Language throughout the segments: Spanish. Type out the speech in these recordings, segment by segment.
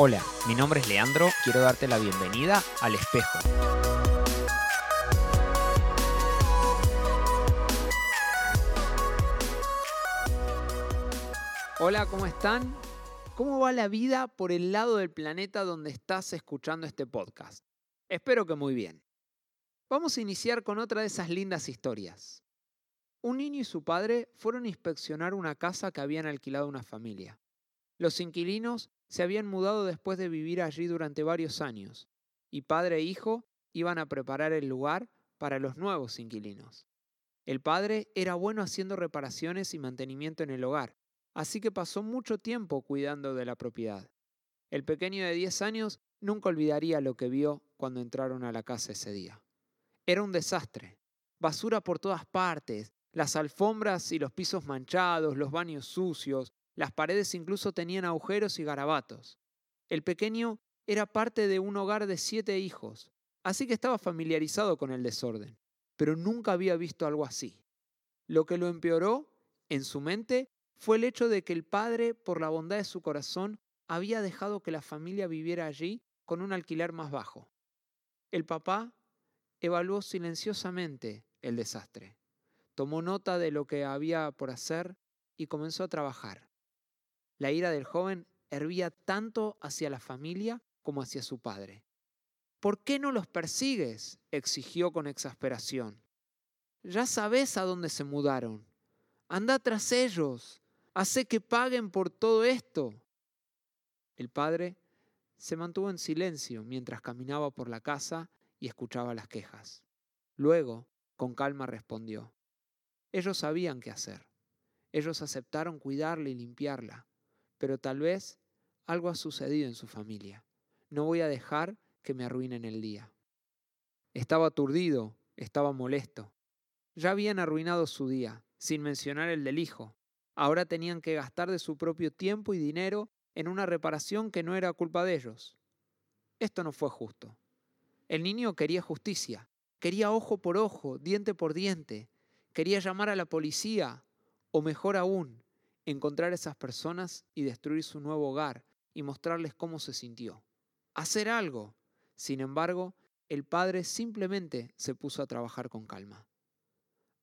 Hola, mi nombre es Leandro, quiero darte la bienvenida al espejo. Hola, ¿cómo están? ¿Cómo va la vida por el lado del planeta donde estás escuchando este podcast? Espero que muy bien. Vamos a iniciar con otra de esas lindas historias. Un niño y su padre fueron a inspeccionar una casa que habían alquilado una familia. Los inquilinos se habían mudado después de vivir allí durante varios años, y padre e hijo iban a preparar el lugar para los nuevos inquilinos. El padre era bueno haciendo reparaciones y mantenimiento en el hogar, así que pasó mucho tiempo cuidando de la propiedad. El pequeño de 10 años nunca olvidaría lo que vio cuando entraron a la casa ese día. Era un desastre. Basura por todas partes, las alfombras y los pisos manchados, los baños sucios, las paredes incluso tenían agujeros y garabatos. El pequeño era parte de un hogar de siete hijos, así que estaba familiarizado con el desorden, pero nunca había visto algo así. Lo que lo empeoró, en su mente, fue el hecho de que el padre, por la bondad de su corazón, había dejado que la familia viviera allí con un alquiler más bajo. El papá evaluó silenciosamente el desastre, tomó nota de lo que había por hacer y comenzó a trabajar. La ira del joven hervía tanto hacia la familia como hacia su padre. ¿Por qué no los persigues? exigió con exasperación. Ya sabes a dónde se mudaron. Anda tras ellos. Hace que paguen por todo esto. El padre se mantuvo en silencio mientras caminaba por la casa y escuchaba las quejas. Luego, con calma, respondió. Ellos sabían qué hacer. Ellos aceptaron cuidarla y limpiarla pero tal vez algo ha sucedido en su familia. No voy a dejar que me arruinen el día. Estaba aturdido, estaba molesto. Ya habían arruinado su día, sin mencionar el del hijo. Ahora tenían que gastar de su propio tiempo y dinero en una reparación que no era culpa de ellos. Esto no fue justo. El niño quería justicia, quería ojo por ojo, diente por diente, quería llamar a la policía, o mejor aún, encontrar a esas personas y destruir su nuevo hogar y mostrarles cómo se sintió. Hacer algo. Sin embargo, el padre simplemente se puso a trabajar con calma.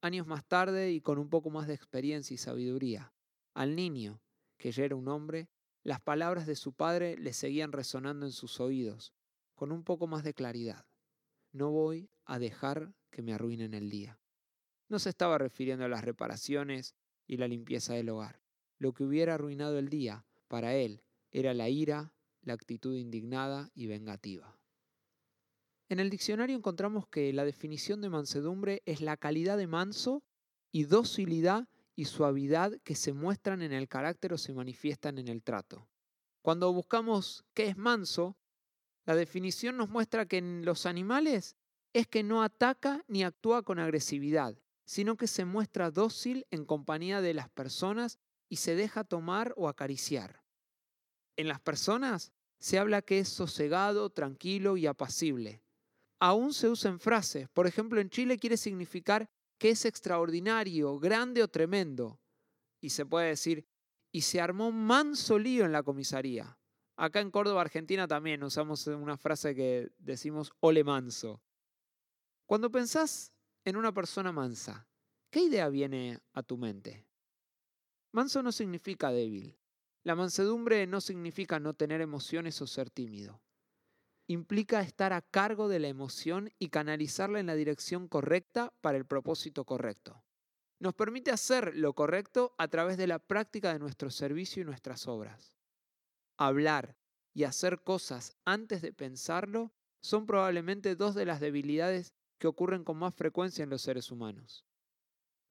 Años más tarde y con un poco más de experiencia y sabiduría, al niño, que ya era un hombre, las palabras de su padre le seguían resonando en sus oídos, con un poco más de claridad. No voy a dejar que me arruinen el día. No se estaba refiriendo a las reparaciones y la limpieza del hogar. Lo que hubiera arruinado el día para él era la ira, la actitud indignada y vengativa. En el diccionario encontramos que la definición de mansedumbre es la calidad de manso y docilidad y suavidad que se muestran en el carácter o se manifiestan en el trato. Cuando buscamos qué es manso, la definición nos muestra que en los animales es que no ataca ni actúa con agresividad, sino que se muestra dócil en compañía de las personas y se deja tomar o acariciar. En las personas se habla que es sosegado, tranquilo y apacible. Aún se usan frases, por ejemplo en Chile quiere significar que es extraordinario, grande o tremendo. Y se puede decir, y se armó un manso lío en la comisaría. Acá en Córdoba, Argentina también usamos una frase que decimos ole manso. Cuando pensás en una persona mansa, ¿qué idea viene a tu mente? Manso no significa débil. La mansedumbre no significa no tener emociones o ser tímido. Implica estar a cargo de la emoción y canalizarla en la dirección correcta para el propósito correcto. Nos permite hacer lo correcto a través de la práctica de nuestro servicio y nuestras obras. Hablar y hacer cosas antes de pensarlo son probablemente dos de las debilidades que ocurren con más frecuencia en los seres humanos.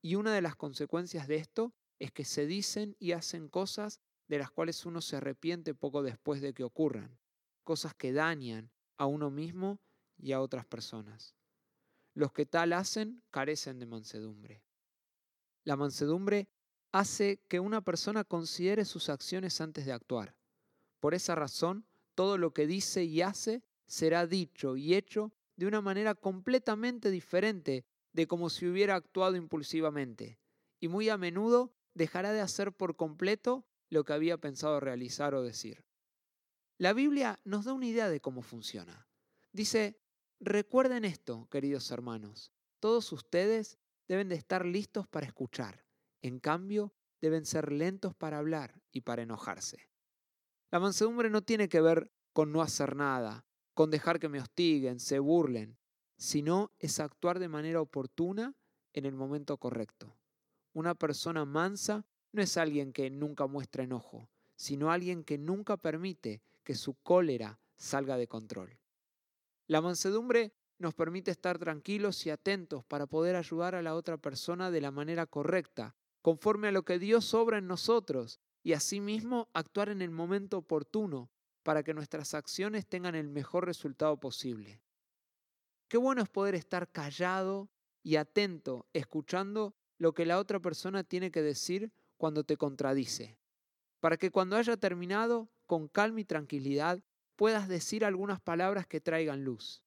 Y una de las consecuencias de esto es que se dicen y hacen cosas de las cuales uno se arrepiente poco después de que ocurran, cosas que dañan a uno mismo y a otras personas. Los que tal hacen carecen de mansedumbre. La mansedumbre hace que una persona considere sus acciones antes de actuar. Por esa razón, todo lo que dice y hace será dicho y hecho de una manera completamente diferente de como si hubiera actuado impulsivamente, y muy a menudo dejará de hacer por completo lo que había pensado realizar o decir. La Biblia nos da una idea de cómo funciona. Dice, recuerden esto, queridos hermanos, todos ustedes deben de estar listos para escuchar. En cambio, deben ser lentos para hablar y para enojarse. La mansedumbre no tiene que ver con no hacer nada, con dejar que me hostiguen, se burlen, sino es actuar de manera oportuna en el momento correcto. Una persona mansa no es alguien que nunca muestra enojo, sino alguien que nunca permite que su cólera salga de control. La mansedumbre nos permite estar tranquilos y atentos para poder ayudar a la otra persona de la manera correcta, conforme a lo que Dios obra en nosotros, y asimismo actuar en el momento oportuno para que nuestras acciones tengan el mejor resultado posible. Qué bueno es poder estar callado y atento, escuchando lo que la otra persona tiene que decir cuando te contradice, para que cuando haya terminado, con calma y tranquilidad, puedas decir algunas palabras que traigan luz.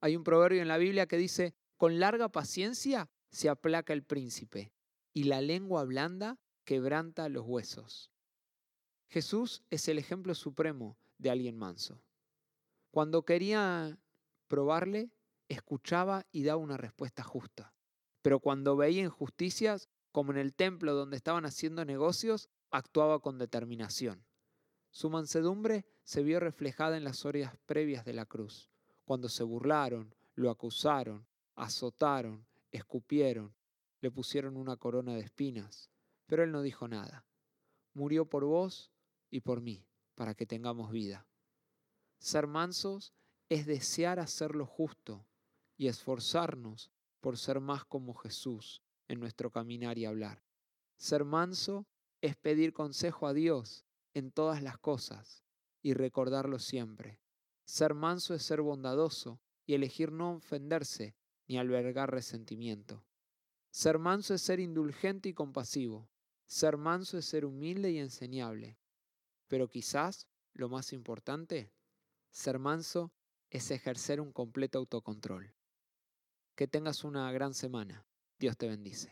Hay un proverbio en la Biblia que dice, con larga paciencia se aplaca el príncipe, y la lengua blanda quebranta los huesos. Jesús es el ejemplo supremo de alguien manso. Cuando quería probarle, escuchaba y daba una respuesta justa. Pero cuando veía injusticias, como en el templo donde estaban haciendo negocios, actuaba con determinación. Su mansedumbre se vio reflejada en las horas previas de la cruz, cuando se burlaron, lo acusaron, azotaron, escupieron, le pusieron una corona de espinas, pero él no dijo nada. Murió por vos y por mí, para que tengamos vida. Ser mansos es desear hacer lo justo y esforzarnos por ser más como Jesús en nuestro caminar y hablar. Ser manso es pedir consejo a Dios en todas las cosas y recordarlo siempre. Ser manso es ser bondadoso y elegir no ofenderse ni albergar resentimiento. Ser manso es ser indulgente y compasivo. Ser manso es ser humilde y enseñable. Pero quizás, lo más importante, ser manso es ejercer un completo autocontrol. Que tengas una gran semana. Dios te bendice.